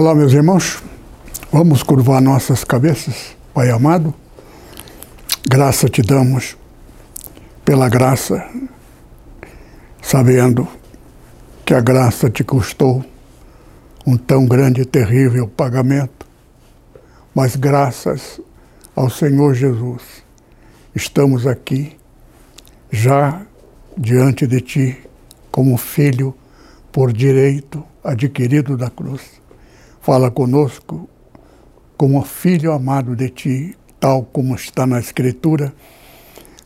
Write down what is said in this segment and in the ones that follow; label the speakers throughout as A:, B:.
A: Olá, meus irmãos. Vamos curvar nossas cabeças, Pai amado. Graça te damos pela graça, sabendo que a graça te custou um tão grande e terrível pagamento, mas graças ao Senhor Jesus, estamos aqui já diante de ti como filho por direito adquirido da cruz Fala conosco como filho amado de ti, tal como está na Escritura,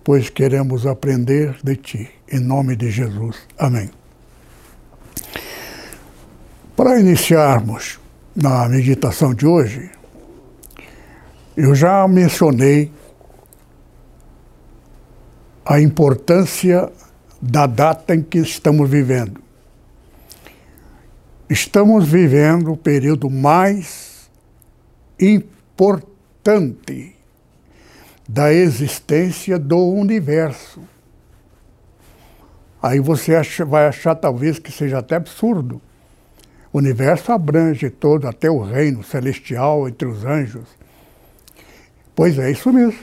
A: pois queremos aprender de ti. Em nome de Jesus. Amém. Para iniciarmos na meditação de hoje, eu já mencionei a importância da data em que estamos vivendo. Estamos vivendo o período mais importante da existência do universo. Aí você acha, vai achar talvez que seja até absurdo. O universo abrange todo, até o reino celestial entre os anjos. Pois é, isso mesmo.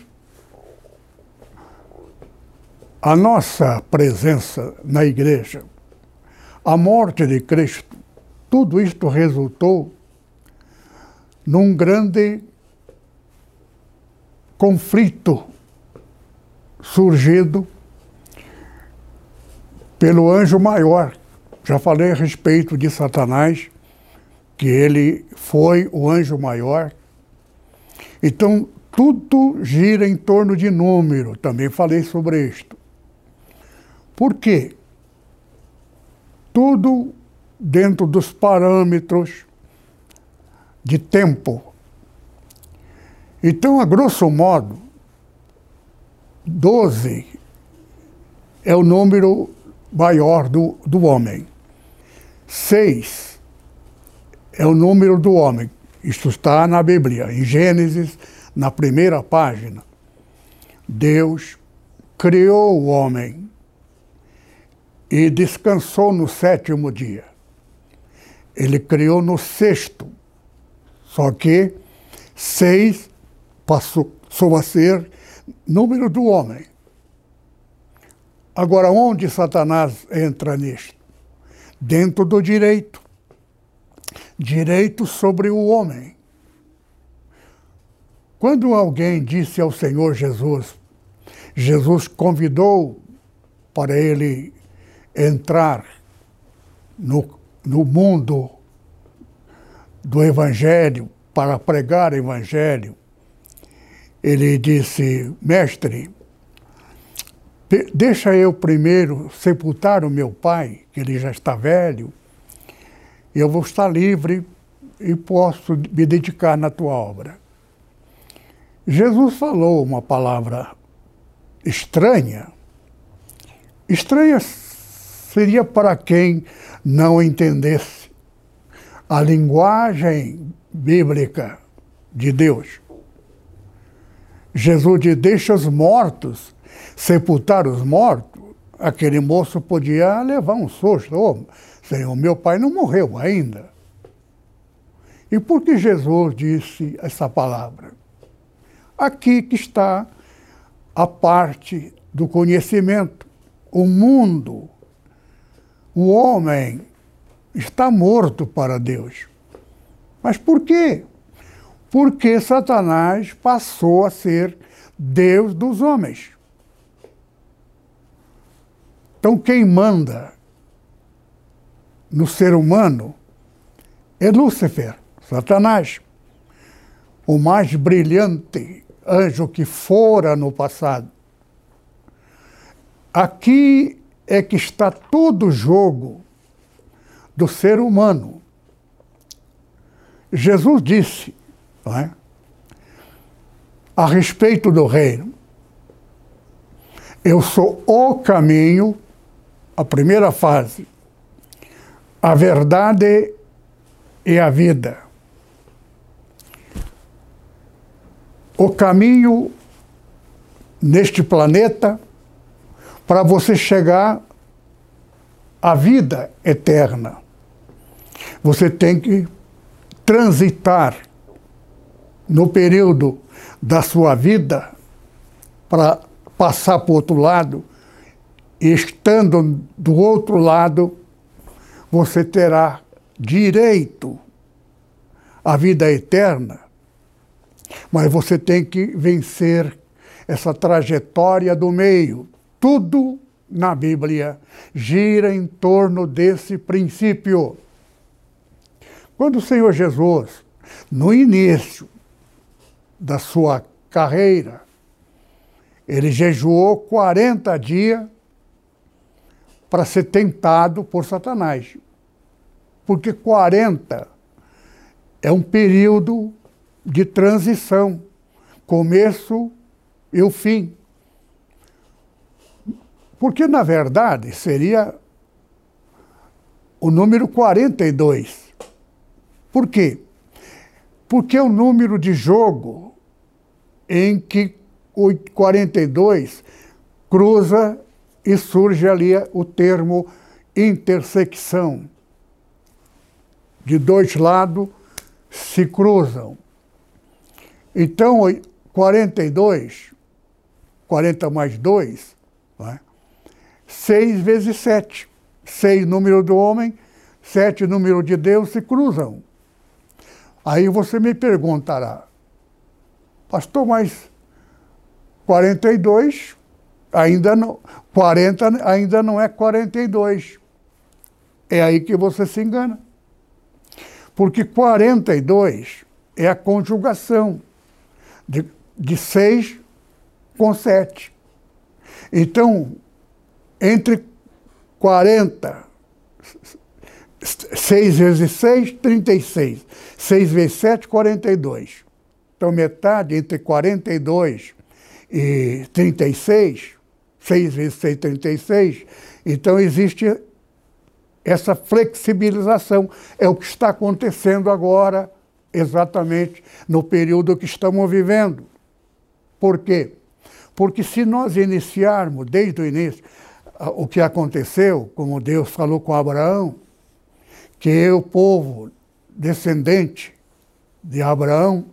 A: A nossa presença na igreja, a morte de Cristo, tudo isto resultou num grande conflito surgido pelo anjo maior. Já falei a respeito de Satanás, que ele foi o anjo maior. Então, tudo gira em torno de número. Também falei sobre isto. Por quê? Tudo dentro dos parâmetros de tempo. Então, a grosso modo, 12 é o número maior do, do homem. 6 é o número do homem. Isto está na Bíblia, em Gênesis, na primeira página. Deus criou o homem e descansou no sétimo dia. Ele criou no sexto. Só que seis passou, passou a ser número do homem. Agora, onde Satanás entra nisto? Dentro do direito. Direito sobre o homem. Quando alguém disse ao Senhor Jesus, Jesus convidou para ele entrar no no mundo do Evangelho, para pregar o Evangelho, ele disse: Mestre, deixa eu primeiro sepultar o meu pai, que ele já está velho, eu vou estar livre e posso me dedicar na tua obra. Jesus falou uma palavra estranha. Estranha seria para quem não entendesse a linguagem bíblica de Deus. Jesus diz: deixa os mortos sepultar os mortos. Aquele moço podia levar um susto. Oh, Senhor, meu pai não morreu ainda. E por que Jesus disse essa palavra? Aqui que está a parte do conhecimento. O mundo o homem está morto para Deus. Mas por quê? Porque Satanás passou a ser Deus dos homens. Então, quem manda no ser humano é Lúcifer, Satanás, o mais brilhante anjo que fora no passado. Aqui é que está todo o jogo do ser humano. Jesus disse é? a respeito do reino: Eu sou o caminho, a primeira fase, a verdade e a vida. O caminho neste planeta para você chegar à vida eterna. Você tem que transitar no período da sua vida para passar para o outro lado, e estando do outro lado, você terá direito à vida eterna, mas você tem que vencer essa trajetória do meio. Tudo na Bíblia gira em torno desse princípio. Quando o Senhor Jesus, no início da sua carreira, ele jejuou 40 dias para ser tentado por Satanás. Porque 40 é um período de transição, começo e o fim. Porque, na verdade, seria o número 42. Por quê? Porque é o número de jogo em que o 42 cruza e surge ali o termo intersecção. De dois lados se cruzam. Então, 42, 40 mais 2, é? 6 vezes 7. 6 número do homem, 7 número de Deus se cruzam. Aí você me perguntará, pastor, mas 42 ainda não, 40 ainda não é 42. É aí que você se engana. Porque 42 é a conjugação de 6 com 7. Então, entre 40, 6 vezes 6, 36. 6 vezes 7, 42. Então, metade entre 42 e 36, 6 vezes 6, 36. Então, existe essa flexibilização. É o que está acontecendo agora, exatamente no período que estamos vivendo. Por quê? Porque se nós iniciarmos desde o início, o que aconteceu, como Deus falou com Abraão, que o povo descendente de Abraão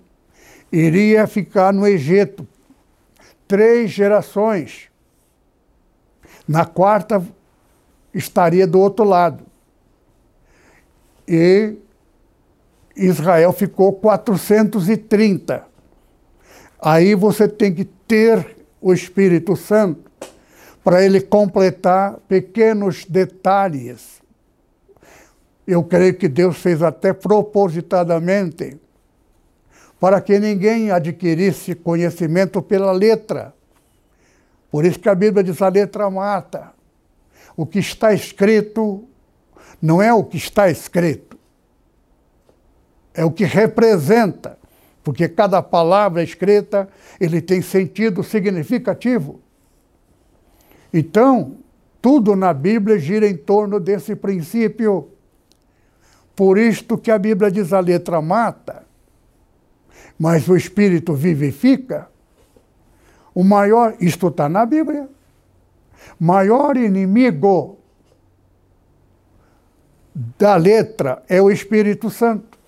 A: iria ficar no Egito três gerações. Na quarta estaria do outro lado. E Israel ficou 430. Aí você tem que ter o Espírito Santo para ele completar pequenos detalhes. Eu creio que Deus fez até propositadamente para que ninguém adquirisse conhecimento pela letra. Por isso que a Bíblia diz a letra mata. O que está escrito não é o que está escrito, é o que representa, porque cada palavra escrita ele tem sentido significativo. Então, tudo na Bíblia gira em torno desse princípio. Por isto que a Bíblia diz a letra mata, mas o espírito vivifica. O maior, isto está na Bíblia, maior inimigo da letra é o Espírito Santo.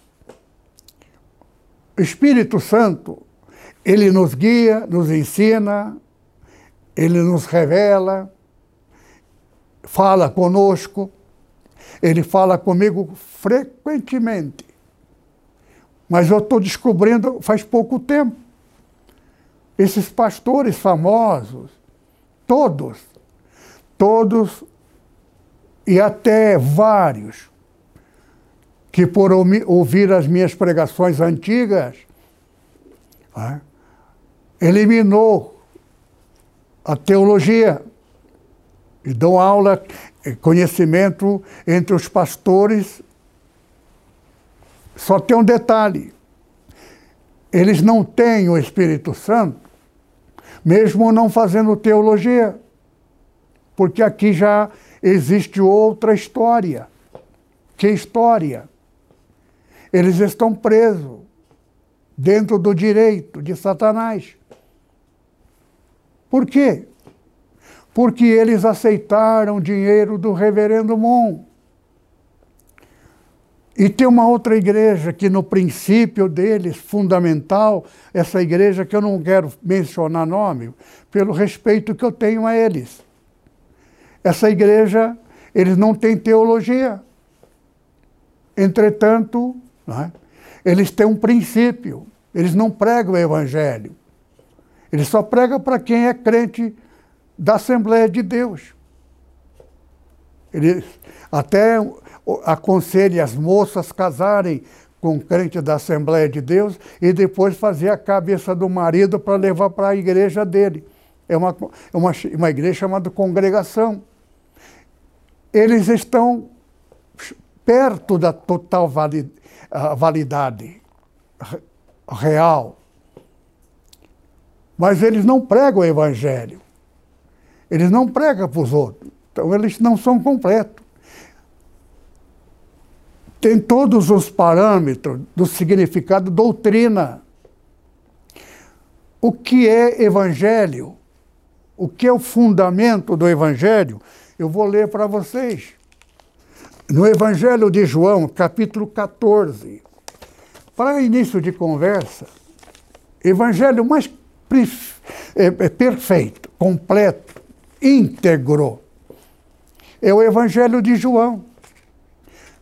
A: O Espírito Santo, ele nos guia, nos ensina, ele nos revela, fala conosco, ele fala comigo frequentemente. Mas eu estou descobrindo faz pouco tempo. Esses pastores famosos, todos, todos e até vários, que por ouvir as minhas pregações antigas, né, eliminou a teologia e dão aula, eh, conhecimento entre os pastores Só tem um detalhe: eles não têm o Espírito Santo, mesmo não fazendo teologia, porque aqui já existe outra história. Que história? Eles estão presos dentro do direito de Satanás. Por quê? Porque eles aceitaram dinheiro do reverendo Mon. E tem uma outra igreja que, no princípio deles, fundamental, essa igreja que eu não quero mencionar nome, pelo respeito que eu tenho a eles. Essa igreja, eles não têm teologia. Entretanto, é? eles têm um princípio. Eles não pregam o evangelho. Eles só pregam para quem é crente da Assembleia de Deus. Eles até aconselham as moças casarem com crente da Assembleia de Deus e depois fazer a cabeça do marido para levar para a igreja dele. É uma, é uma, uma igreja chamada congregação. Eles estão perto da total validade real. Mas eles não pregam o evangelho. Eles não pregam para os outros. Então eles não são completos. Tem todos os parâmetros do significado doutrina. O que é evangelho? O que é o fundamento do evangelho? Eu vou ler para vocês. No Evangelho de João, capítulo 14, para início de conversa, evangelho mais perfeito, completo, íntegro, é o Evangelho de João.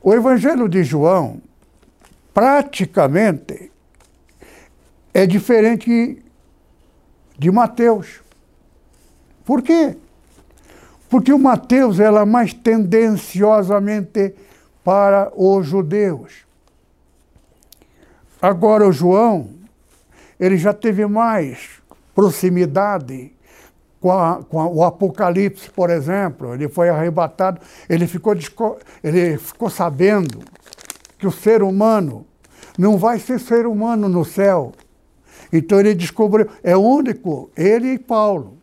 A: O Evangelho de João, praticamente, é diferente de Mateus. Por quê? Porque o Mateus ela é mais tendenciosamente para os judeus. Agora o João, ele já teve mais proximidade com, a, com a, o Apocalipse, por exemplo. Ele foi arrebatado, ele ficou, ele ficou sabendo que o ser humano não vai ser ser humano no céu. Então ele descobriu, é único, ele e Paulo.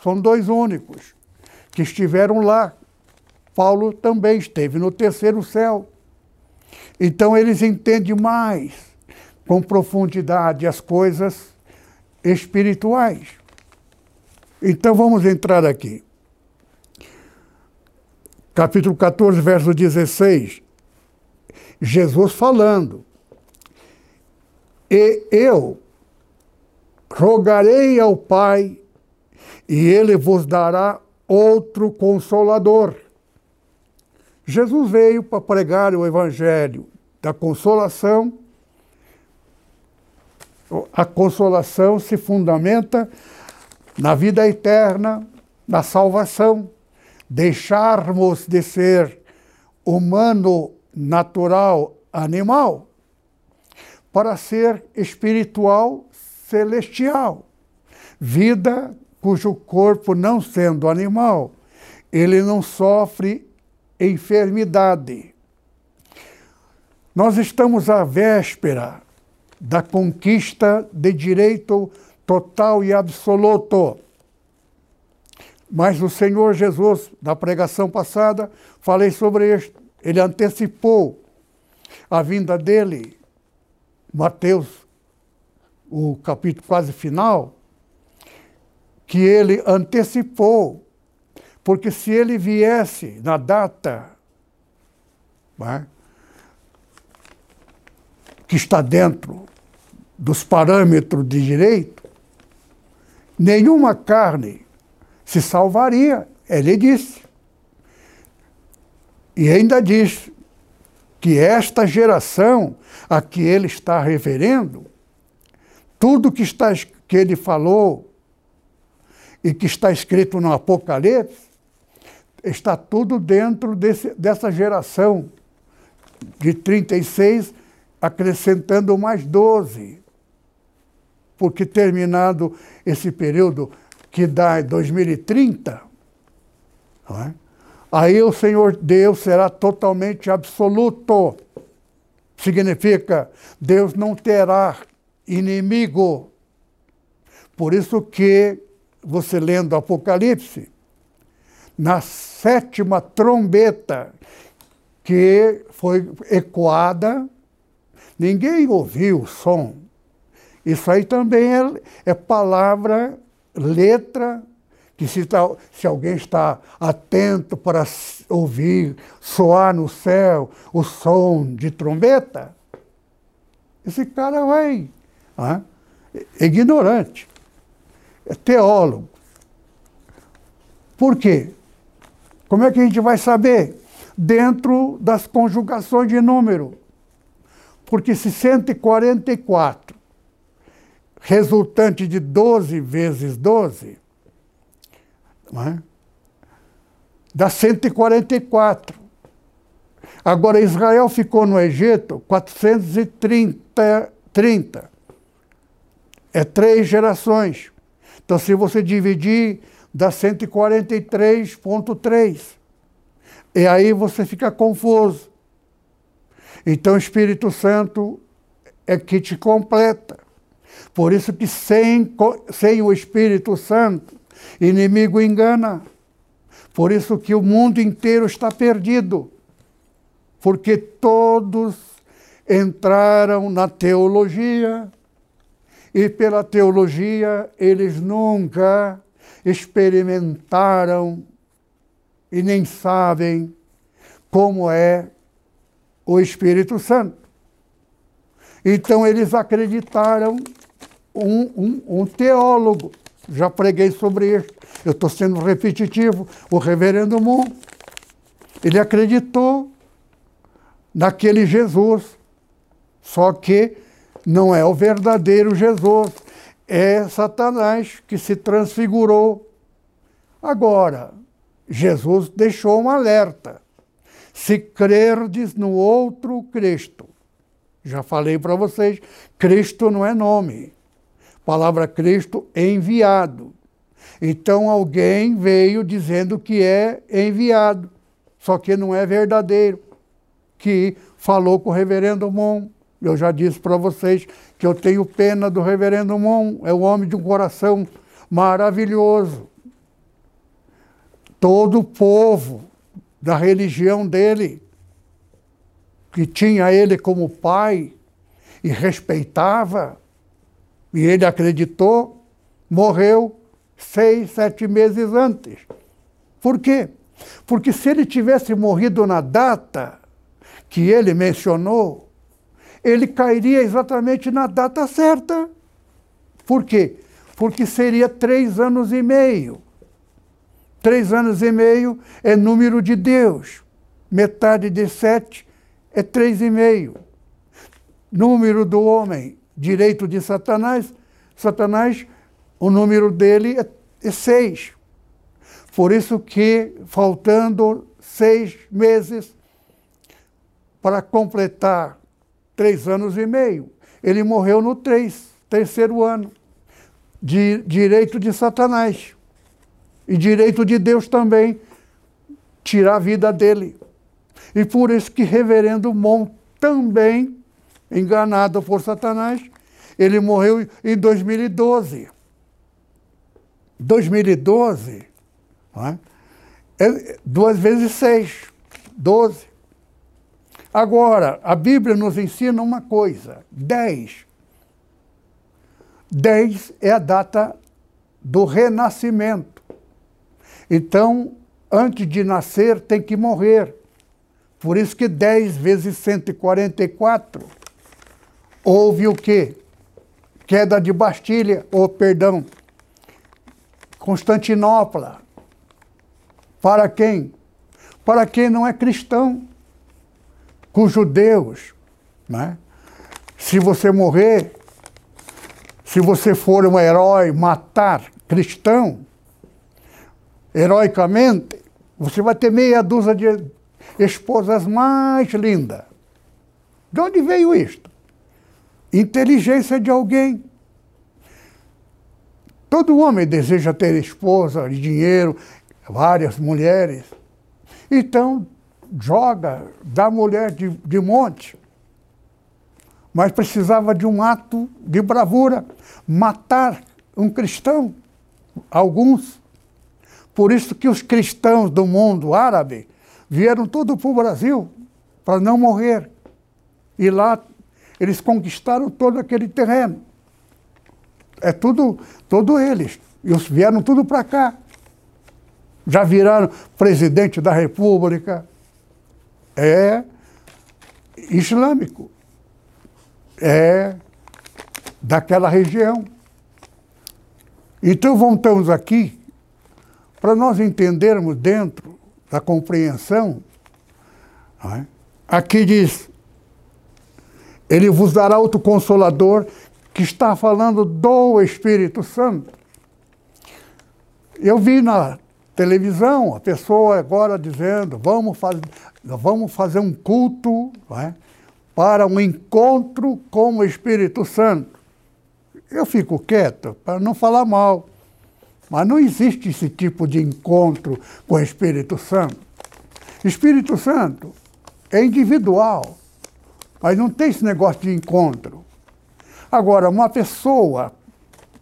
A: São dois únicos que estiveram lá. Paulo também esteve no terceiro céu. Então eles entendem mais, com profundidade, as coisas espirituais. Então vamos entrar aqui. Capítulo 14, verso 16. Jesus falando. E eu rogarei ao Pai, e ele vos dará outro consolador. Jesus veio para pregar o evangelho da consolação. A consolação se fundamenta na vida eterna, na salvação. Deixarmos de ser humano, natural, animal, para ser espiritual, celestial. Vida cujo corpo, não sendo animal, ele não sofre enfermidade. Nós estamos à véspera da conquista de direito total e absoluto. Mas o Senhor Jesus, na pregação passada, falei sobre isso. Ele antecipou a vinda dele. Mateus, o capítulo quase final, que ele antecipou, porque se ele viesse na data é, que está dentro dos parâmetros de direito, nenhuma carne se salvaria, ele disse. E ainda diz que esta geração a que ele está referendo, tudo que, está, que ele falou e que está escrito no Apocalipse, está tudo dentro desse, dessa geração de 36, acrescentando mais 12. Porque terminado esse período que dá 2030, é? aí o Senhor Deus será totalmente absoluto. Significa, Deus não terá inimigo. Por isso que você lendo Apocalipse, na sétima trombeta que foi ecoada, ninguém ouviu o som. Isso aí também é, é palavra, letra, que se, tá, se alguém está atento para ouvir soar no céu o som de trombeta, esse cara vai. É ignorante, é teólogo. Por quê? Como é que a gente vai saber? Dentro das conjugações de número. Porque se 144, resultante de 12 vezes 12, é? dá 144. Agora, Israel ficou no Egito 430. 30. É três gerações. Então, se você dividir, dá 143,3. E aí você fica confuso. Então, o Espírito Santo é que te completa. Por isso que sem, sem o Espírito Santo, inimigo engana. Por isso que o mundo inteiro está perdido. Porque todos entraram na teologia e pela teologia eles nunca experimentaram e nem sabem como é o Espírito Santo. Então eles acreditaram um, um, um teólogo. Já preguei sobre isso. Eu estou sendo repetitivo. O reverendo Moon, ele acreditou naquele Jesus. Só que não é o verdadeiro Jesus. É Satanás que se transfigurou. Agora, Jesus deixou um alerta. Se crerdes no outro Cristo, já falei para vocês, Cristo não é nome. Palavra Cristo enviado. Então alguém veio dizendo que é enviado, só que não é verdadeiro, que falou com o reverendo Mon. Eu já disse para vocês que eu tenho pena do reverendo Mon, é um homem de um coração maravilhoso. Todo o povo da religião dele, que tinha ele como pai e respeitava, e ele acreditou, morreu seis, sete meses antes. Por quê? Porque se ele tivesse morrido na data que ele mencionou, ele cairia exatamente na data certa. Por quê? Porque seria três anos e meio. Três anos e meio é número de Deus. Metade de sete é três e meio. Número do homem, direito de Satanás. Satanás, o número dele é, é seis. Por isso que, faltando seis meses para completar três anos e meio. Ele morreu no três, terceiro ano, de direito de Satanás. E direito de Deus também, tirar a vida dele. E por isso que reverendo Mon também, enganado por Satanás, ele morreu em 2012. 2012, é? é duas vezes seis, doze. Agora, a Bíblia nos ensina uma coisa: 10. 10 é a data do renascimento. Então, antes de nascer, tem que morrer. Por isso que 10 vezes 144 houve o quê? Queda de Bastilha, ou perdão, Constantinopla. Para quem? Para quem não é cristão com judeus. Né? Se você morrer, se você for um herói, matar cristão, heroicamente, você vai ter meia dúzia de esposas mais lindas. De onde veio isto? Inteligência de alguém. Todo homem deseja ter esposa, dinheiro, várias mulheres. Então, joga, dá mulher de, de monte. mas precisava de um ato de bravura matar um cristão, alguns. Por isso que os cristãos do mundo árabe vieram tudo para o Brasil para não morrer. E lá eles conquistaram todo aquele terreno. É tudo, todo eles. E os vieram tudo para cá. Já viraram presidente da República. É islâmico. É daquela região. Então voltamos aqui para nós entendermos dentro da compreensão. É? Aqui diz: Ele vos dará outro consolador que está falando do Espírito Santo. Eu vi na televisão a pessoa agora dizendo: vamos, faz, vamos fazer um culto é? para um encontro com o Espírito Santo. Eu fico quieto para não falar mal. Mas não existe esse tipo de encontro com o Espírito Santo. Espírito Santo é individual, mas não tem esse negócio de encontro. Agora, uma pessoa,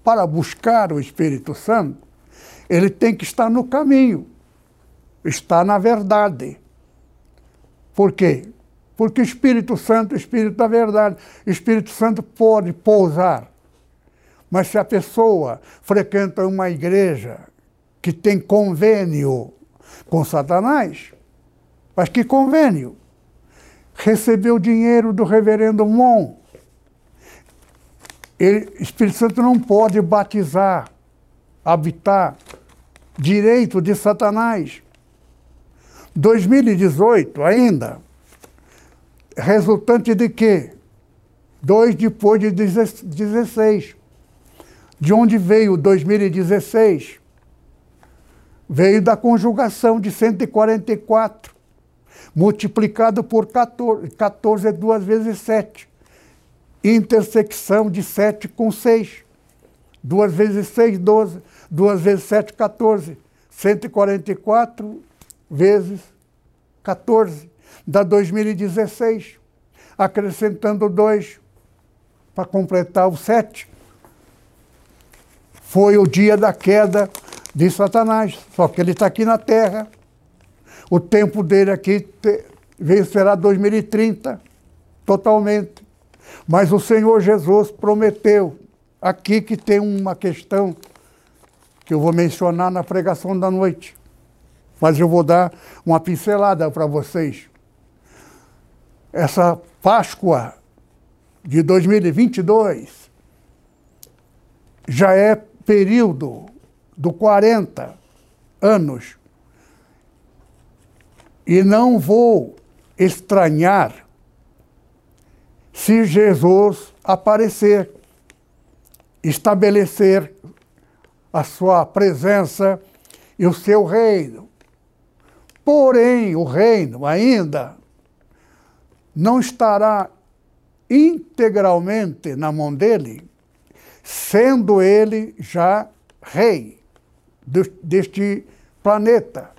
A: para buscar o Espírito Santo, ele tem que estar no caminho, estar na verdade. Por quê? Porque o Espírito Santo o Espírito da verdade. O Espírito Santo pode pousar. Mas se a pessoa frequenta uma igreja que tem convênio com Satanás, mas que convênio? Recebeu dinheiro do reverendo Mon. Ele, Espírito Santo não pode batizar, habitar, direito de Satanás. 2018 ainda, resultante de quê? Dois depois de 16. De onde veio 2016? Veio da conjugação de 144, multiplicado por 14, 14 é duas vezes 7. Intersecção de 7 com 6. Duas vezes 6, 12. Duas vezes 7, 14. 144 vezes 14 da 2016, acrescentando dois para completar o sete. Foi o dia da queda de Satanás, só que ele está aqui na Terra. O tempo dele aqui veio será 2030, totalmente. Mas o Senhor Jesus prometeu aqui que tem uma questão que eu vou mencionar na pregação da noite. Mas eu vou dar uma pincelada para vocês essa Páscoa de 2022 já é período do 40 anos. E não vou estranhar se Jesus aparecer, estabelecer a sua presença e o seu reino. Porém, o reino ainda não estará integralmente na mão dele, sendo ele já rei deste planeta,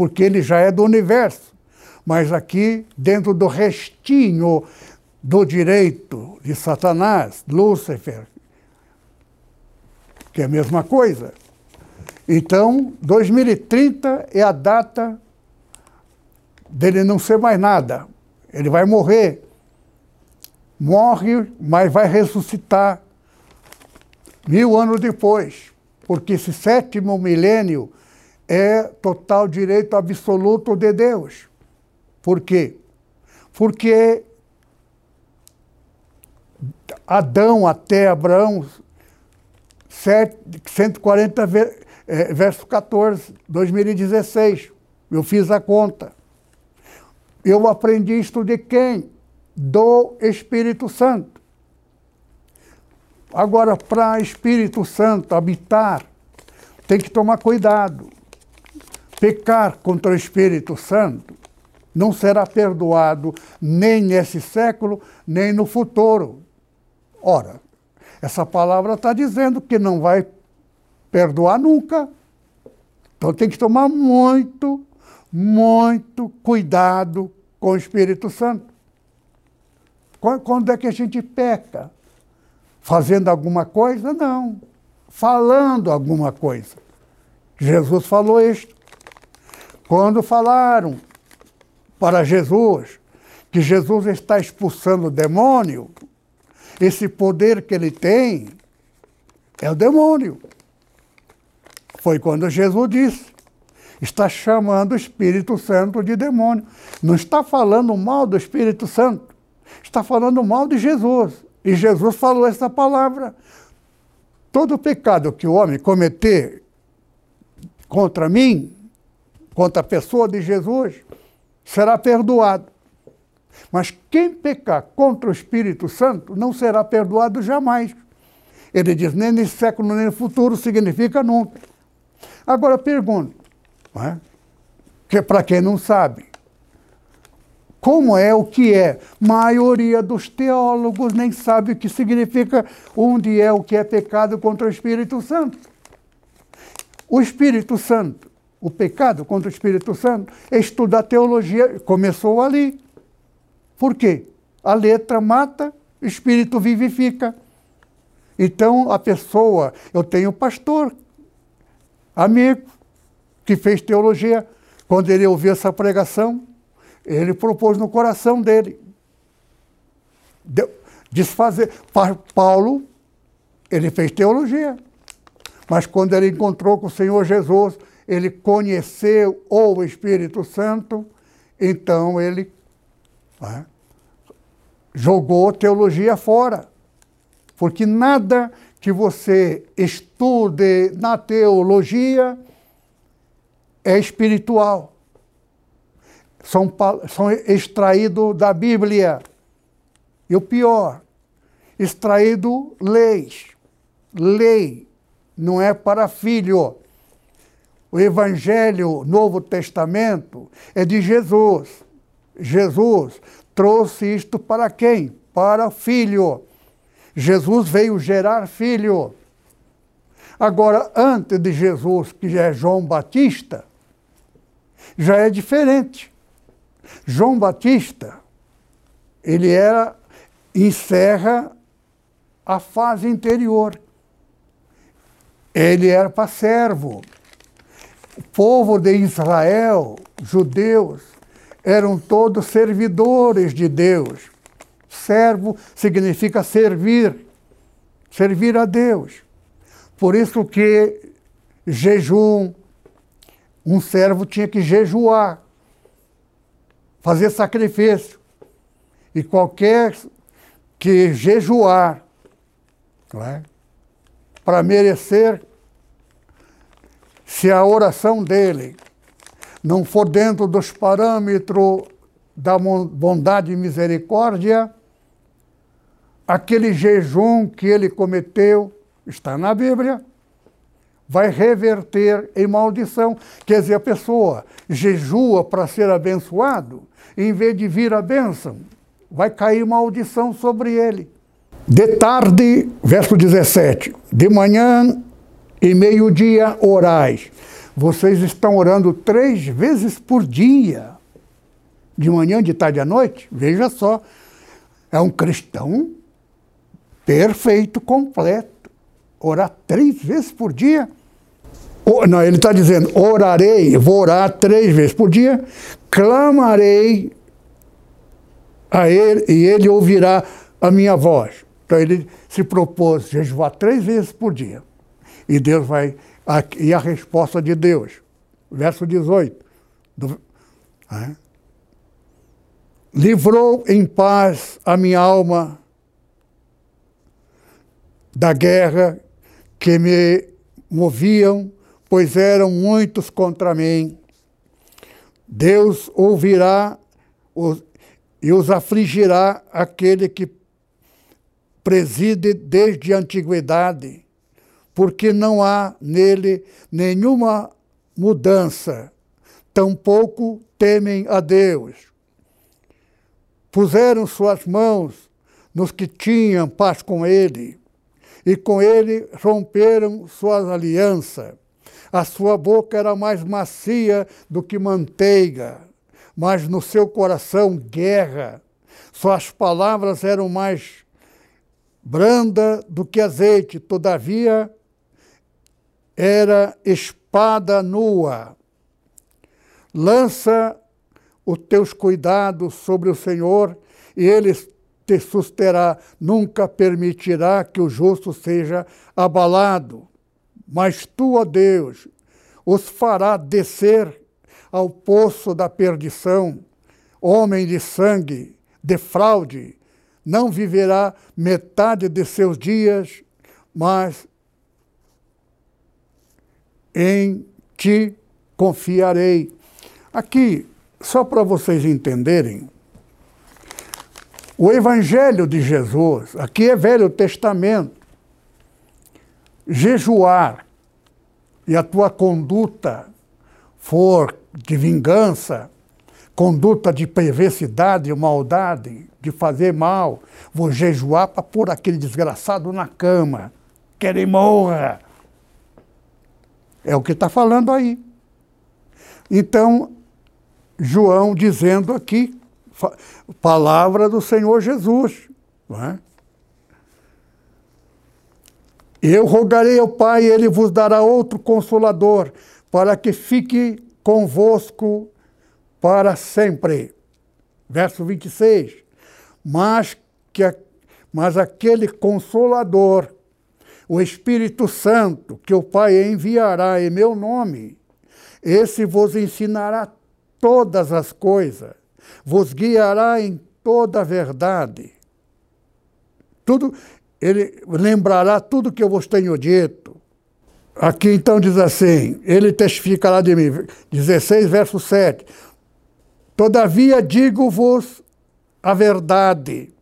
A: porque ele já é do universo. Mas aqui, dentro do restinho do direito de Satanás, Lúcifer, que é a mesma coisa. Então, 2030 é a data dele não ser mais nada. Ele vai morrer. Morre, mas vai ressuscitar mil anos depois. Porque esse sétimo milênio é total direito absoluto de Deus. Por quê? Porque Adão até Abraão, 140 é, verso 14, 2016. Eu fiz a conta. Eu aprendi isto de quem? Do Espírito Santo. Agora, para Espírito Santo habitar, tem que tomar cuidado. Pecar contra o Espírito Santo não será perdoado nem nesse século, nem no futuro. Ora, essa palavra está dizendo que não vai perdoar nunca. Então tem que tomar muito muito cuidado com o Espírito Santo. Quando é que a gente peca? Fazendo alguma coisa? Não. Falando alguma coisa. Jesus falou isto. Quando falaram para Jesus que Jesus está expulsando o demônio, esse poder que ele tem é o demônio. Foi quando Jesus disse: está chamando o Espírito Santo de demônio. Não está falando mal do Espírito Santo, está falando mal de Jesus. E Jesus falou essa palavra. Todo pecado que o homem cometer contra mim, contra a pessoa de Jesus, será perdoado. Mas quem pecar contra o Espírito Santo não será perdoado jamais. Ele diz, nem nesse século, nem no futuro, significa nunca. Agora pergunto, é? que para quem não sabe, como é o que é? Maioria dos teólogos nem sabe o que significa onde é o que é pecado contra o Espírito Santo. O Espírito Santo, o pecado contra o Espírito Santo, estudar teologia, começou ali. Por quê? A letra mata, o espírito vivifica. Então a pessoa, eu tenho pastor, amigo, que fez teologia. Quando ele ouviu essa pregação, ele propôs no coração dele desfazer. Paulo, ele fez teologia. Mas quando ele encontrou com o Senhor Jesus, ele conheceu o Espírito Santo, então ele né, jogou teologia fora. Porque nada que você estude na teologia é espiritual. São, são extraídos da Bíblia. E o pior, extraído leis. Lei não é para filho. O Evangelho, Novo Testamento, é de Jesus. Jesus trouxe isto para quem? Para filho. Jesus veio gerar filho. Agora, antes de Jesus, que é João Batista, já é diferente. João Batista, ele era, encerra a fase interior. Ele era para servo. Povo de Israel, judeus, eram todos servidores de Deus. Servo significa servir, servir a Deus. Por isso que jejum, um servo tinha que jejuar, fazer sacrifício. E qualquer que jejuar é? para merecer, se a oração dele não for dentro dos parâmetros da bondade e misericórdia, aquele jejum que ele cometeu, está na Bíblia, vai reverter em maldição. Quer dizer, a pessoa jejua para ser abençoado, em vez de vir a bênção, vai cair maldição sobre ele. De tarde, verso 17, de manhã e meio-dia orais. Vocês estão orando três vezes por dia, de manhã, de tarde à noite. Veja só, é um cristão perfeito, completo. Orar três vezes por dia. Não, ele está dizendo: orarei, vou orar três vezes por dia, clamarei a ele e ele ouvirá a minha voz. Então ele se propôs jejuar três vezes por dia. E Deus vai. E a resposta de Deus, verso 18. Do, é, Livrou em paz a minha alma da guerra que me moviam, pois eram muitos contra mim. Deus ouvirá os, e os afligirá aquele que preside desde a antiguidade, porque não há nele nenhuma mudança, tampouco temem a Deus. Puseram suas mãos nos que tinham paz com ele, e com ele romperam suas alianças. A sua boca era mais macia do que manteiga, mas no seu coração guerra. Suas palavras eram mais branda do que azeite, todavia era espada nua. Lança os teus cuidados sobre o Senhor e ele te susterá, nunca permitirá que o justo seja abalado. Mas tu, ó Deus, os fará descer ao poço da perdição. Homem de sangue, de fraude, não viverá metade de seus dias, mas em ti confiarei. Aqui, só para vocês entenderem, o Evangelho de Jesus, aqui é Velho Testamento, jejuar e a tua conduta for de vingança, conduta de perversidade, maldade, de fazer mal, vou jejuar para pôr aquele desgraçado na cama, que ele morra. É o que está falando aí. Então, João dizendo aqui, palavra do Senhor Jesus. É? Eu rogarei ao Pai, ele vos dará outro consolador, para que fique convosco para sempre. Verso 26. Mas, que, mas aquele consolador, o Espírito Santo, que o Pai enviará em meu nome, esse vos ensinará todas as coisas, vos guiará em toda a verdade. Tudo, ele lembrará tudo que eu vos tenho dito. Aqui então diz assim: ele testificará de mim. 16, verso 7. Todavia digo-vos a verdade,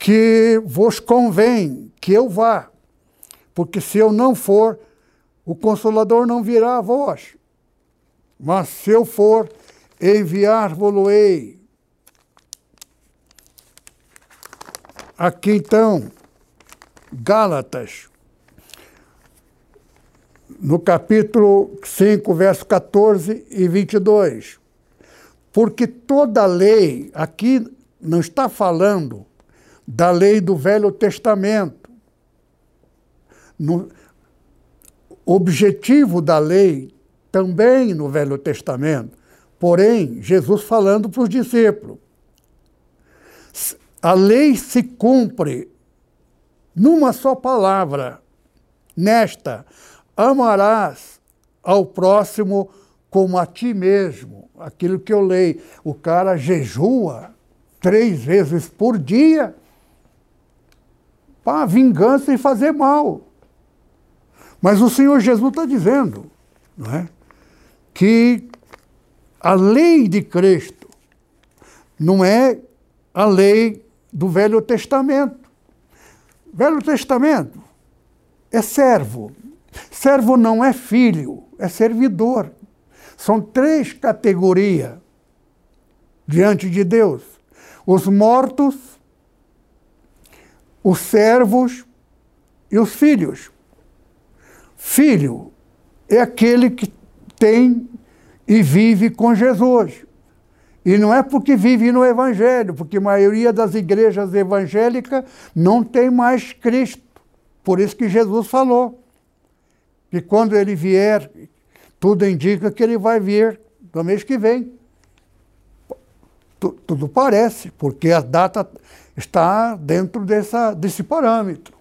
A: que vos convém que eu vá, porque se eu não for, o Consolador não virá a vós. Mas se eu for, enviar-vos-ei. Aqui então, Gálatas, no capítulo 5, verso 14 e 22. Porque toda lei, aqui não está falando da lei do Velho Testamento. No objetivo da lei também no Velho Testamento. Porém, Jesus falando para os discípulos: a lei se cumpre numa só palavra, nesta: amarás ao próximo como a ti mesmo. Aquilo que eu leio. O cara jejua três vezes por dia para vingança e fazer mal. Mas o Senhor Jesus está dizendo não é? que a lei de Cristo não é a lei do Velho Testamento. Velho Testamento é servo. Servo não é filho, é servidor. São três categorias diante de Deus: os mortos, os servos e os filhos. Filho é aquele que tem e vive com Jesus. E não é porque vive no Evangelho, porque a maioria das igrejas evangélicas não tem mais Cristo. Por isso que Jesus falou que quando ele vier, tudo indica que ele vai vir no mês que vem. Tudo parece, porque a data está dentro dessa, desse parâmetro.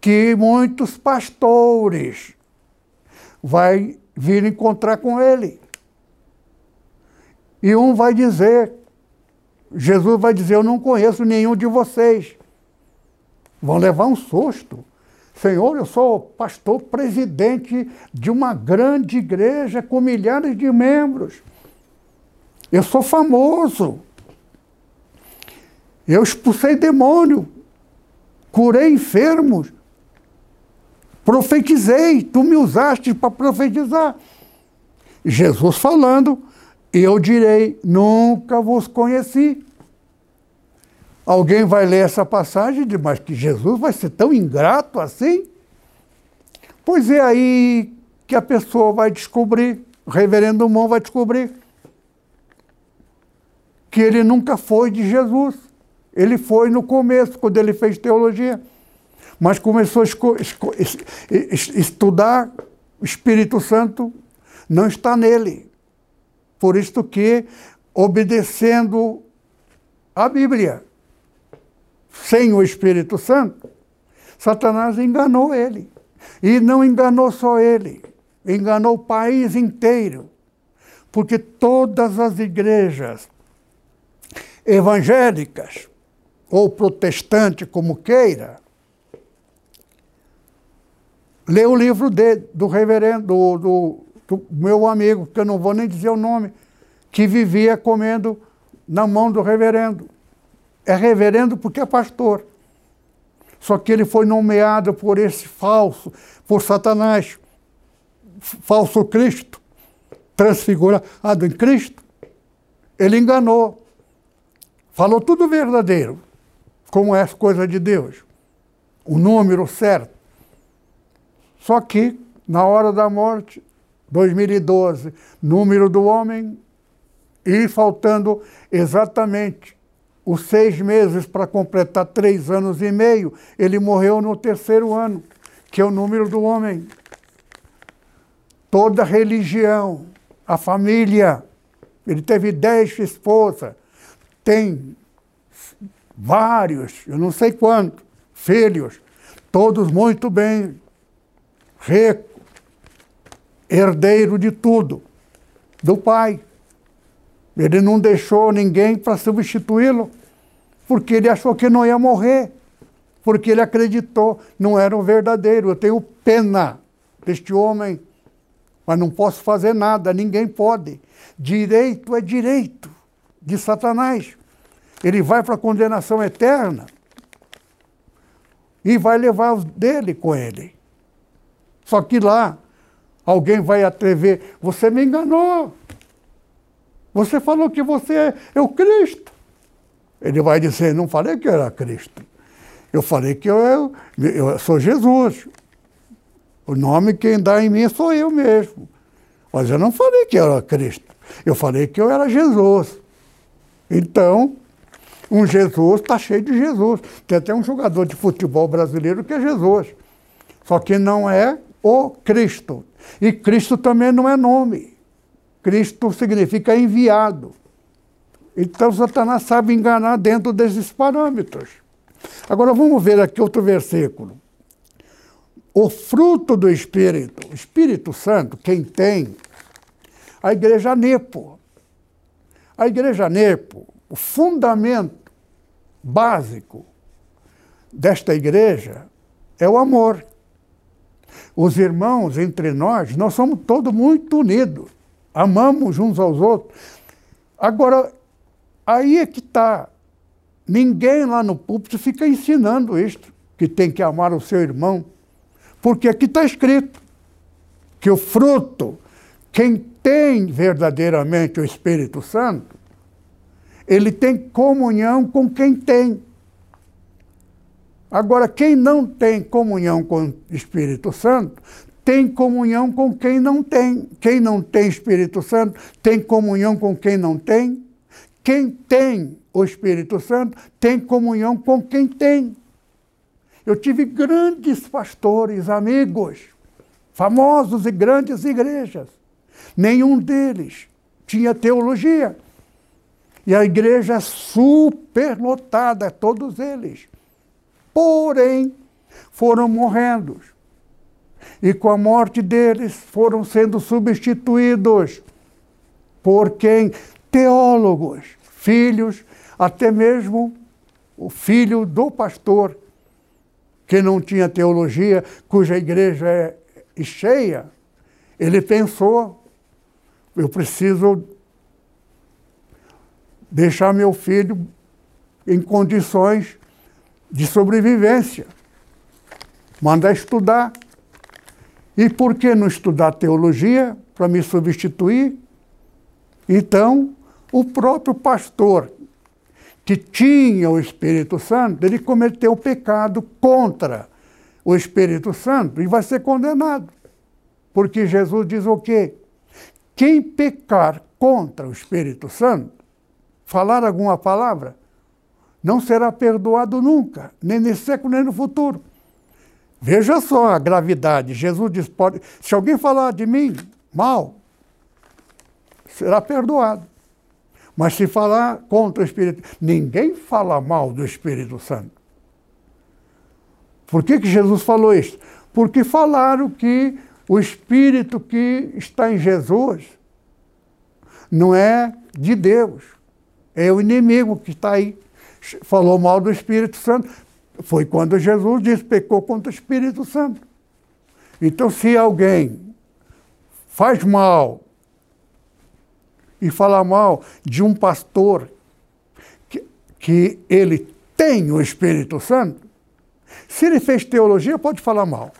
A: Que muitos pastores vai vir encontrar com ele. E um vai dizer, Jesus vai dizer, eu não conheço nenhum de vocês. Vão levar um susto. Senhor, eu sou pastor presidente de uma grande igreja com milhares de membros. Eu sou famoso. Eu expulsei demônio, curei enfermos, profetizei, tu me usaste para profetizar. Jesus falando, eu direi: nunca vos conheci. Alguém vai ler essa passagem e mas que Jesus vai ser tão ingrato assim? Pois é aí que a pessoa vai descobrir, o reverendo Mon vai descobrir. que ele nunca foi de Jesus. Ele foi no começo, quando ele fez teologia. Mas começou a estudar, o Espírito Santo não está nele. Por isso que, obedecendo a Bíblia, sem o Espírito Santo, Satanás enganou ele. E não enganou só ele, enganou o país inteiro. Porque todas as igrejas evangélicas, ou protestantes, como queira, lê o livro dele, do reverendo, do, do, do meu amigo, que eu não vou nem dizer o nome, que vivia comendo na mão do reverendo. É reverendo porque é pastor. Só que ele foi nomeado por esse falso, por Satanás, falso Cristo, transfigurado em Cristo. Ele enganou. Falou tudo verdadeiro, como é as coisas de Deus. O número certo. Só que, na hora da morte, 2012, número do homem, e faltando exatamente os seis meses para completar três anos e meio, ele morreu no terceiro ano, que é o número do homem. Toda religião, a família, ele teve dez esposas, tem vários, eu não sei quantos, filhos, todos muito bem, rico, herdeiro de tudo, do pai. Ele não deixou ninguém para substituí-lo, porque ele achou que não ia morrer, porque ele acreditou, não era o verdadeiro. Eu tenho pena deste homem, mas não posso fazer nada, ninguém pode. Direito é direito de Satanás. Ele vai para a condenação eterna e vai levar os dele com ele. Só que lá alguém vai atrever, você me enganou. Você falou que você é o Cristo. Ele vai dizer, não falei que eu era Cristo. Eu falei que eu, eu sou Jesus. O nome quem dá em mim sou eu mesmo. Mas eu não falei que eu era Cristo. Eu falei que eu era Jesus. Então, um Jesus está cheio de Jesus. Tem até um jogador de futebol brasileiro que é Jesus. Só que não é o Cristo. E Cristo também não é nome. Cristo significa enviado. Então Satanás sabe enganar dentro desses parâmetros. Agora vamos ver aqui outro versículo. O fruto do Espírito, o Espírito Santo, quem tem? A igreja Nepo. A igreja Nepo, o fundamento básico desta igreja é o amor. Os irmãos entre nós, nós somos todos muito unidos amamos uns aos outros. Agora, aí é que está. Ninguém lá no púlpito fica ensinando isto, que tem que amar o seu irmão, porque aqui está escrito que o fruto, quem tem verdadeiramente o Espírito Santo, ele tem comunhão com quem tem. Agora, quem não tem comunhão com o Espírito Santo, tem comunhão com quem não tem. Quem não tem Espírito Santo tem comunhão com quem não tem. Quem tem o Espírito Santo tem comunhão com quem tem. Eu tive grandes pastores, amigos, famosos e grandes igrejas. Nenhum deles tinha teologia. E a igreja superlotada, todos eles. Porém, foram morrendo e com a morte deles foram sendo substituídos por quem? Teólogos, filhos, até mesmo o filho do pastor, que não tinha teologia, cuja igreja é cheia, ele pensou: eu preciso deixar meu filho em condições de sobrevivência, mandar estudar. E por que não estudar teologia para me substituir? Então, o próprio pastor, que tinha o Espírito Santo, ele cometeu pecado contra o Espírito Santo e vai ser condenado. Porque Jesus diz o quê? Quem pecar contra o Espírito Santo falar alguma palavra, não será perdoado nunca, nem nesse século, nem no futuro. Veja só a gravidade. Jesus diz: pode, se alguém falar de mim mal, será perdoado. Mas se falar contra o Espírito, ninguém fala mal do Espírito Santo. Por que, que Jesus falou isso? Porque falaram que o Espírito que está em Jesus não é de Deus, é o inimigo que está aí. Falou mal do Espírito Santo. Foi quando Jesus disse: pecou contra o Espírito Santo. Então, se alguém faz mal e fala mal de um pastor que, que ele tem o Espírito Santo, se ele fez teologia, pode falar mal.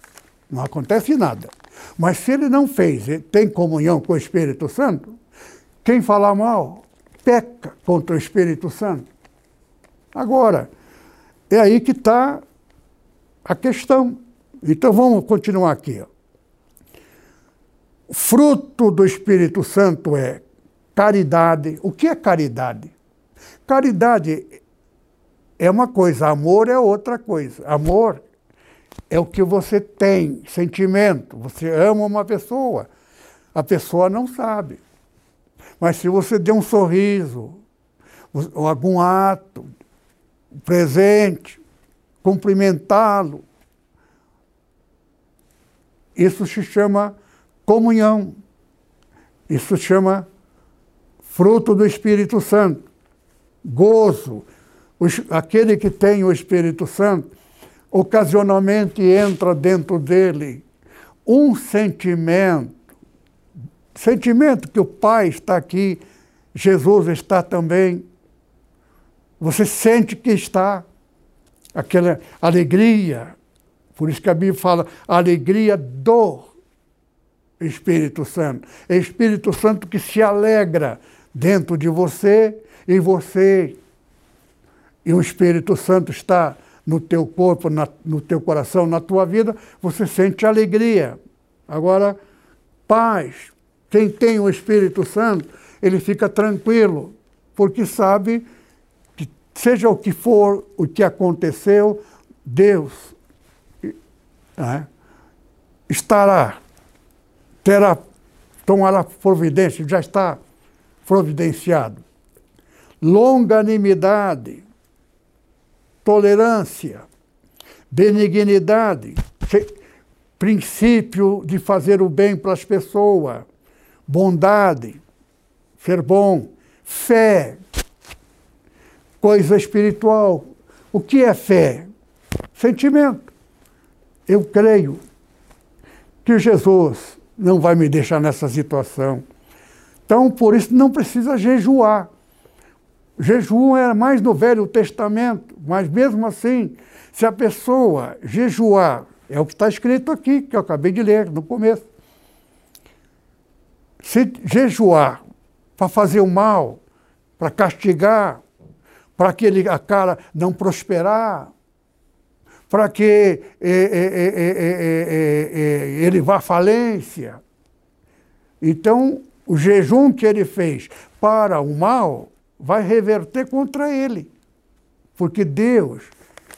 A: Não acontece nada. Mas se ele não fez, tem comunhão com o Espírito Santo, quem falar mal peca contra o Espírito Santo. Agora, é aí que está a questão. Então vamos continuar aqui. Fruto do Espírito Santo é caridade. O que é caridade? Caridade é uma coisa, amor é outra coisa. Amor é o que você tem, sentimento. Você ama uma pessoa, a pessoa não sabe. Mas se você der um sorriso, ou algum ato, um presente, cumprimentá-lo, isso se chama comunhão. Isso se chama fruto do Espírito Santo. Gozo. Aquele que tem o Espírito Santo, ocasionalmente entra dentro dele um sentimento sentimento que o Pai está aqui, Jesus está também. Você sente que está aquela alegria. Por isso que a Bíblia fala alegria do Espírito Santo. É Espírito Santo que se alegra dentro de você e você. E o Espírito Santo está no teu corpo, na, no teu coração, na tua vida, você sente alegria. Agora, paz, quem tem o Espírito Santo, ele fica tranquilo, porque sabe que, seja o que for, o que aconteceu, Deus né, estará, terá, tomará providência, já está providenciado. Longanimidade, tolerância, benignidade, princípio de fazer o bem para as pessoas bondade, ser bom, fé, coisa espiritual. O que é fé? Sentimento. Eu creio que Jesus não vai me deixar nessa situação. Então, por isso, não precisa jejuar. Jejum era mais no Velho Testamento, mas mesmo assim, se a pessoa jejuar, é o que está escrito aqui, que eu acabei de ler no começo se jejuar para fazer o mal, para castigar, para que ele, a cara não prosperar, para que é, é, é, ele vá à falência. Então, o jejum que ele fez para o mal vai reverter contra ele. Porque Deus,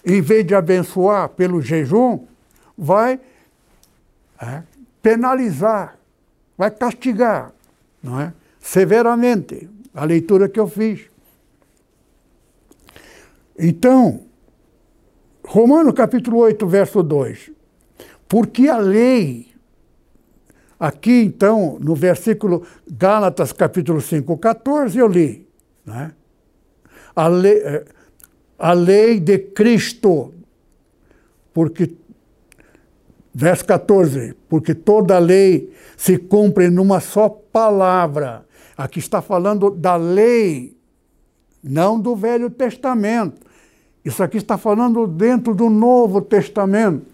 A: em vez de abençoar pelo jejum, vai penalizar vai castigar, não é? Severamente, a leitura que eu fiz. Então, Romano capítulo 8, verso 2. Porque a lei, aqui então, no versículo Gálatas capítulo 5, 14, eu li, né? a, lei, eh, a lei de Cristo, porque Verso 14: Porque toda lei se cumpre numa só palavra. Aqui está falando da lei, não do Velho Testamento. Isso aqui está falando dentro do Novo Testamento.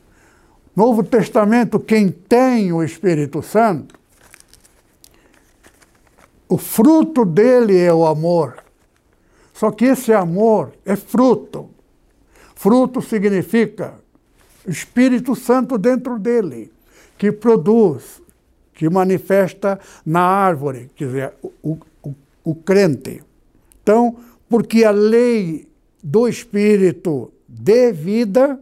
A: Novo Testamento, quem tem o Espírito Santo, o fruto dele é o amor. Só que esse amor é fruto. Fruto significa Espírito Santo dentro dele, que produz, que manifesta na árvore, quer dizer, o, o, o crente, Então, porque a lei do Espírito de vida,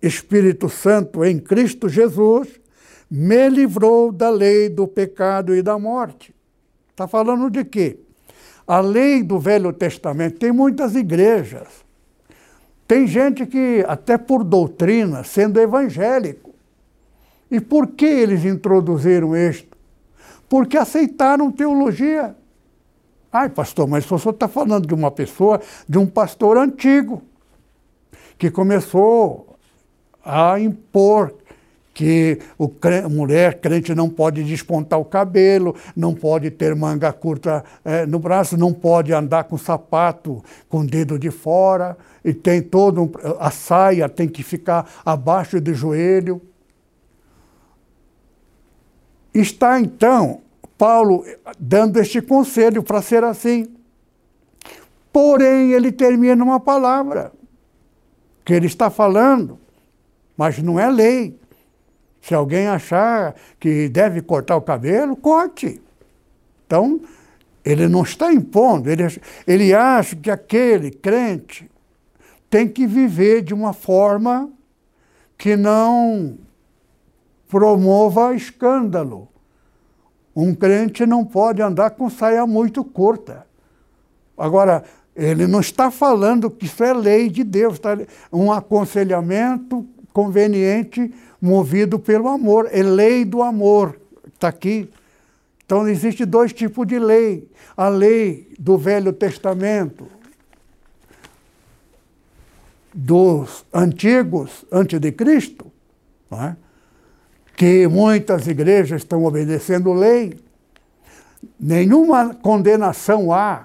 A: Espírito Santo em Cristo Jesus, me livrou da lei do pecado e da morte. Está falando de quê? A lei do Velho Testamento tem muitas igrejas. Tem gente que, até por doutrina, sendo evangélico. E por que eles introduziram isto? Porque aceitaram teologia. Ai, pastor, mas o senhor está falando de uma pessoa, de um pastor antigo, que começou a impor que o mulher crente não pode despontar o cabelo, não pode ter manga curta é, no braço, não pode andar com sapato com o dedo de fora, e tem todo um, a saia tem que ficar abaixo do joelho. Está então Paulo dando este conselho para ser assim. Porém, ele termina uma palavra que ele está falando, mas não é lei. Se alguém achar que deve cortar o cabelo, corte. Então, ele não está impondo, ele, ele acha que aquele crente tem que viver de uma forma que não promova escândalo. Um crente não pode andar com saia muito curta. Agora, ele não está falando que isso é lei de Deus, está um aconselhamento conveniente movido pelo amor, é lei do amor, está aqui. Então existe dois tipos de lei: a lei do Velho Testamento, dos antigos antes de Cristo, é? que muitas igrejas estão obedecendo lei. Nenhuma condenação há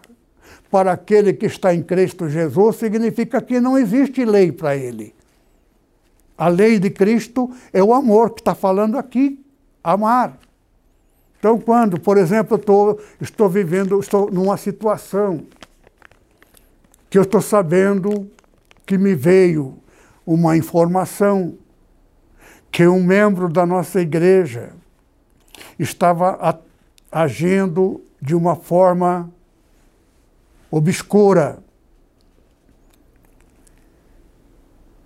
A: para aquele que está em Cristo Jesus, significa que não existe lei para ele. A lei de Cristo é o amor que está falando aqui, amar. Então, quando, por exemplo, eu tô, estou vivendo, estou numa situação que eu estou sabendo que me veio uma informação que um membro da nossa igreja estava agindo de uma forma obscura.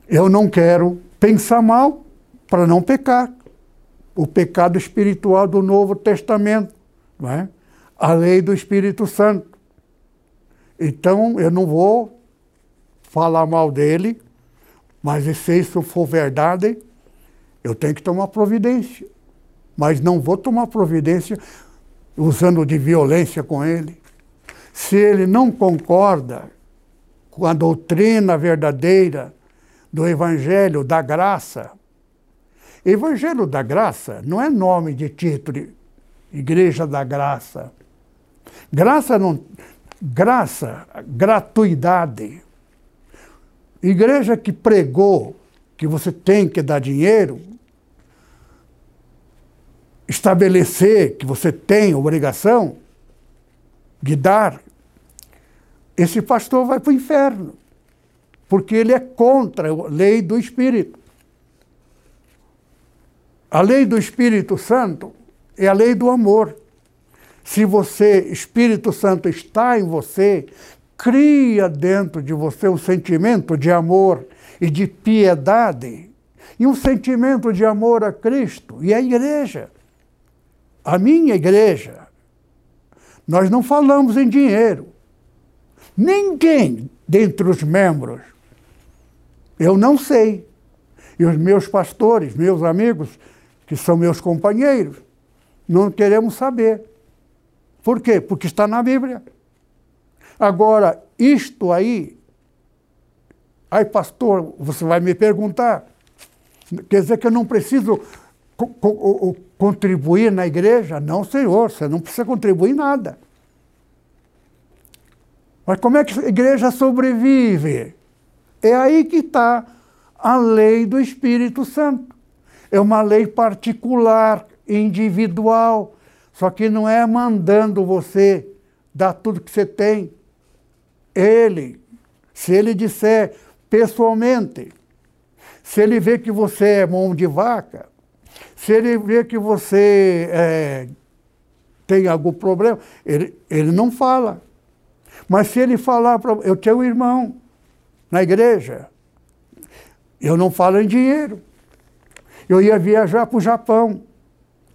A: Eu não quero pensar mal para não pecar. O pecado espiritual do Novo Testamento, não é? a lei do Espírito Santo. Então eu não vou falar mal dele, mas se isso for verdade, eu tenho que tomar providência. Mas não vou tomar providência usando de violência com ele. Se ele não concorda com a doutrina verdadeira do Evangelho da Graça, Evangelho da Graça não é nome de título, Igreja da Graça. Graça não. Graça, gratuidade. Igreja que pregou que você tem que dar dinheiro, estabelecer que você tem obrigação de dar, esse pastor vai para o inferno, porque ele é contra a lei do Espírito. A lei do Espírito Santo é a lei do amor. Se você, Espírito Santo, está em você, cria dentro de você um sentimento de amor e de piedade e um sentimento de amor a Cristo e à igreja a minha igreja, nós não falamos em dinheiro. Ninguém dentre os membros, eu não sei. E os meus pastores, meus amigos, que são meus companheiros, não queremos saber. Por quê? Porque está na Bíblia. Agora, isto aí, aí, pastor, você vai me perguntar, quer dizer que eu não preciso contribuir na igreja? Não, senhor, você não precisa contribuir nada. Mas como é que a igreja sobrevive? É aí que está a lei do Espírito Santo. É uma lei particular, individual, só que não é mandando você dar tudo que você tem. Ele, se ele disser pessoalmente, se ele vê que você é mão de vaca, se ele vê que você é, tem algum problema, ele, ele não fala. Mas se ele falar para. Eu tenho um irmão na igreja, eu não falo em dinheiro. Eu ia viajar para o Japão.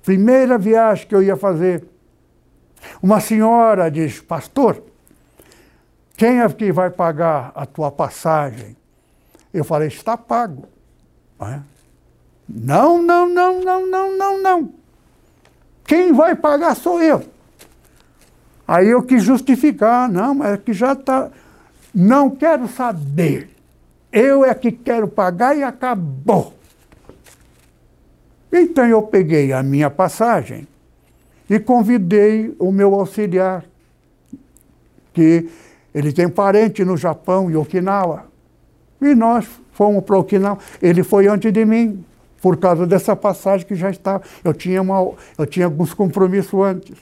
A: Primeira viagem que eu ia fazer. Uma senhora diz, pastor, quem é que vai pagar a tua passagem? Eu falei, está pago. Não, não, não, não, não, não, não. Quem vai pagar sou eu. Aí eu quis justificar, não, mas é que já está. Não quero saber. Eu é que quero pagar e acabou. Então eu peguei a minha passagem e convidei o meu auxiliar, que ele tem parente no Japão, em Okinawa. E nós fomos para Okinawa. Ele foi antes de mim, por causa dessa passagem que já estava. Eu tinha, uma, eu tinha alguns compromissos antes.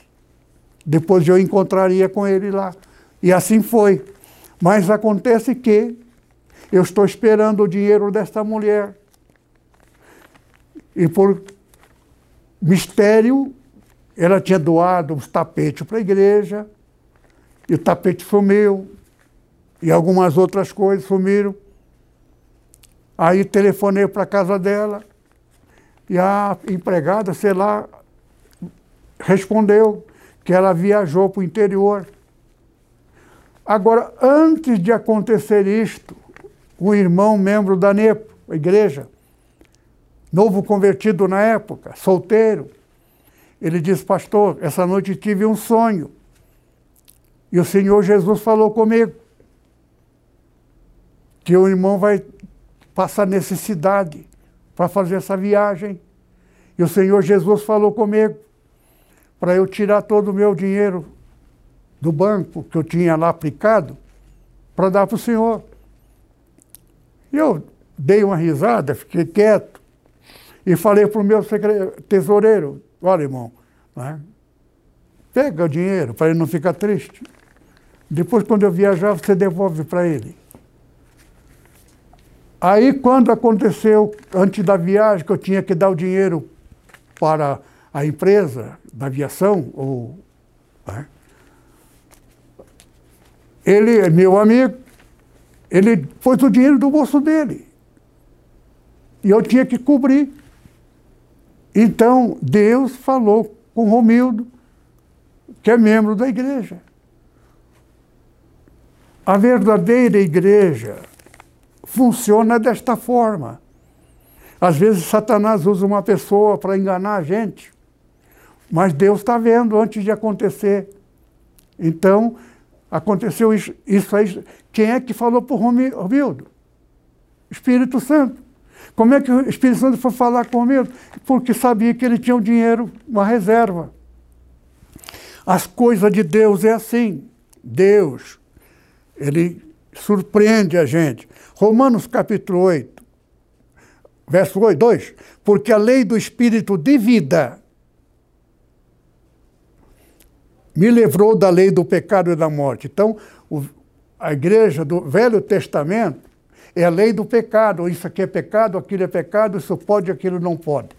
A: Depois eu encontraria com ele lá. E assim foi. Mas acontece que eu estou esperando o dinheiro desta mulher. E por mistério, ela tinha doado uns tapetes para a igreja, e o tapete sumiu, e algumas outras coisas sumiram. Aí telefonei para a casa dela, e a empregada, sei lá, respondeu que ela viajou para o interior. Agora, antes de acontecer isto, um irmão membro da NEPO, a igreja, novo convertido na época, solteiro, ele disse, pastor, essa noite tive um sonho. E o Senhor Jesus falou comigo que o irmão vai passar necessidade para fazer essa viagem. E o Senhor Jesus falou comigo para eu tirar todo o meu dinheiro do banco que eu tinha lá aplicado para dar para o Senhor. E eu dei uma risada, fiquei quieto e falei para o meu tesoureiro, olha, irmão, né? pega o dinheiro para ele não ficar triste. Depois, quando eu viajar, você devolve para ele. Aí, quando aconteceu, antes da viagem, que eu tinha que dar o dinheiro para a empresa da aviação, ou, né? Ele, meu amigo, ele pôs o dinheiro do bolso dele. E eu tinha que cobrir. Então, Deus falou com Romildo, que é membro da igreja. A verdadeira igreja funciona desta forma. Às vezes, Satanás usa uma pessoa para enganar a gente, mas Deus está vendo antes de acontecer. Então, aconteceu isso, isso aí. Quem é que falou para o Romildo? Espírito Santo. Como é que o Espírito Santo foi falar com ele? Porque sabia que ele tinha um dinheiro, uma reserva. As coisas de Deus é assim. Deus, ele surpreende a gente. Romanos capítulo 8, verso 8, 2. Porque a lei do Espírito de vida me livrou da lei do pecado e da morte. Então, o, a igreja do Velho Testamento é a lei do pecado. Isso aqui é pecado, aquilo é pecado, isso pode, aquilo não pode.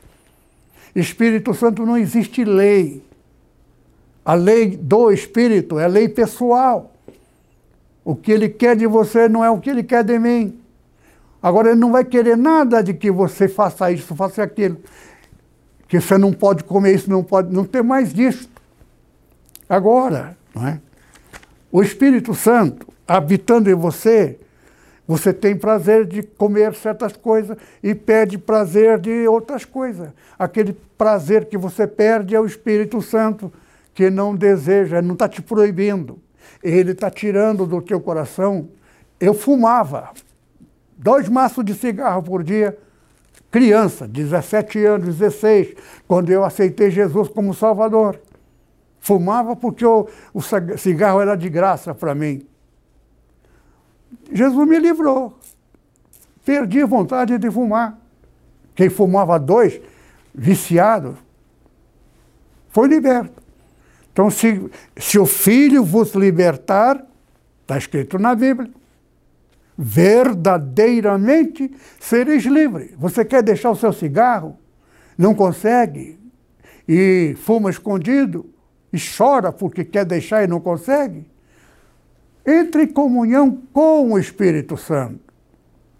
A: Espírito Santo não existe lei. A lei do Espírito é lei pessoal. O que ele quer de você não é o que ele quer de mim. Agora, ele não vai querer nada de que você faça isso, faça aquilo. Que você não pode comer isso, não pode. Não tem mais disso. Agora, não é? O Espírito Santo habitando em você, você tem prazer de comer certas coisas e perde prazer de outras coisas. Aquele prazer que você perde é o Espírito Santo, que não deseja, não está te proibindo. Ele está tirando do teu coração. Eu fumava dois maços de cigarro por dia, criança, 17 anos, 16, quando eu aceitei Jesus como Salvador. Fumava porque o, o cigarro era de graça para mim. Jesus me livrou. Perdi a vontade de fumar. Quem fumava dois, viciado, foi liberto. Então, se, se o Filho vos libertar, está escrito na Bíblia, verdadeiramente sereis livres. Você quer deixar o seu cigarro? Não consegue? E fuma escondido? E chora porque quer deixar e não consegue, entre em comunhão com o Espírito Santo.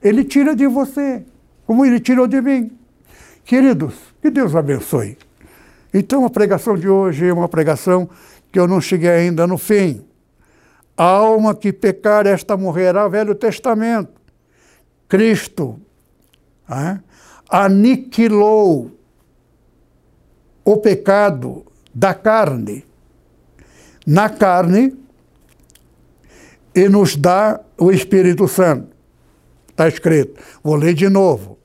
A: Ele tira de você, como ele tirou de mim. Queridos, que Deus abençoe. Então a pregação de hoje é uma pregação que eu não cheguei ainda no fim. A alma que pecar, esta morrerá, Velho Testamento. Cristo é? aniquilou o pecado da carne na carne e nos dá o Espírito Santo. Está escrito. Vou ler de novo.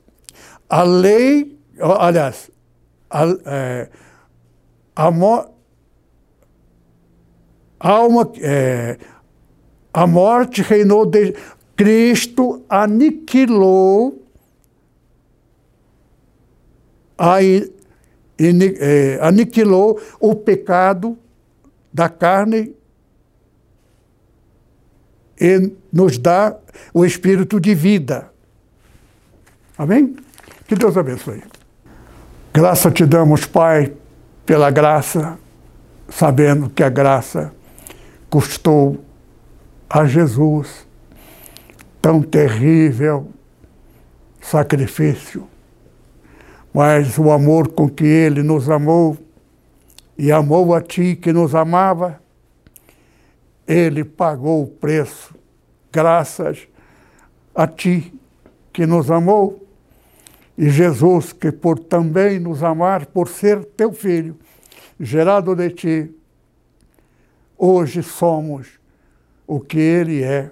A: A lei, aliás, a, é, a, mo, alma, é, a morte reinou de Cristo aniquilou a, aniquilou o pecado da carne e nos dá o espírito de vida. Amém? Que Deus abençoe. Graça te damos, Pai, pela graça, sabendo que a graça custou a Jesus tão terrível sacrifício. Mas o amor com que ele nos amou e amou a ti que nos amava, ele pagou o preço, graças a ti que nos amou, e Jesus, que por também nos amar, por ser teu filho, gerado de ti, hoje somos o que ele é.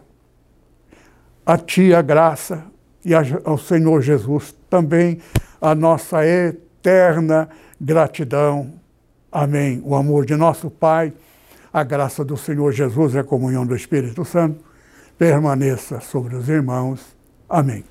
A: A ti a graça e ao Senhor Jesus também a nossa eterna gratidão. Amém. O amor de nosso Pai a graça do Senhor Jesus e a comunhão do Espírito Santo permaneça sobre os irmãos. Amém.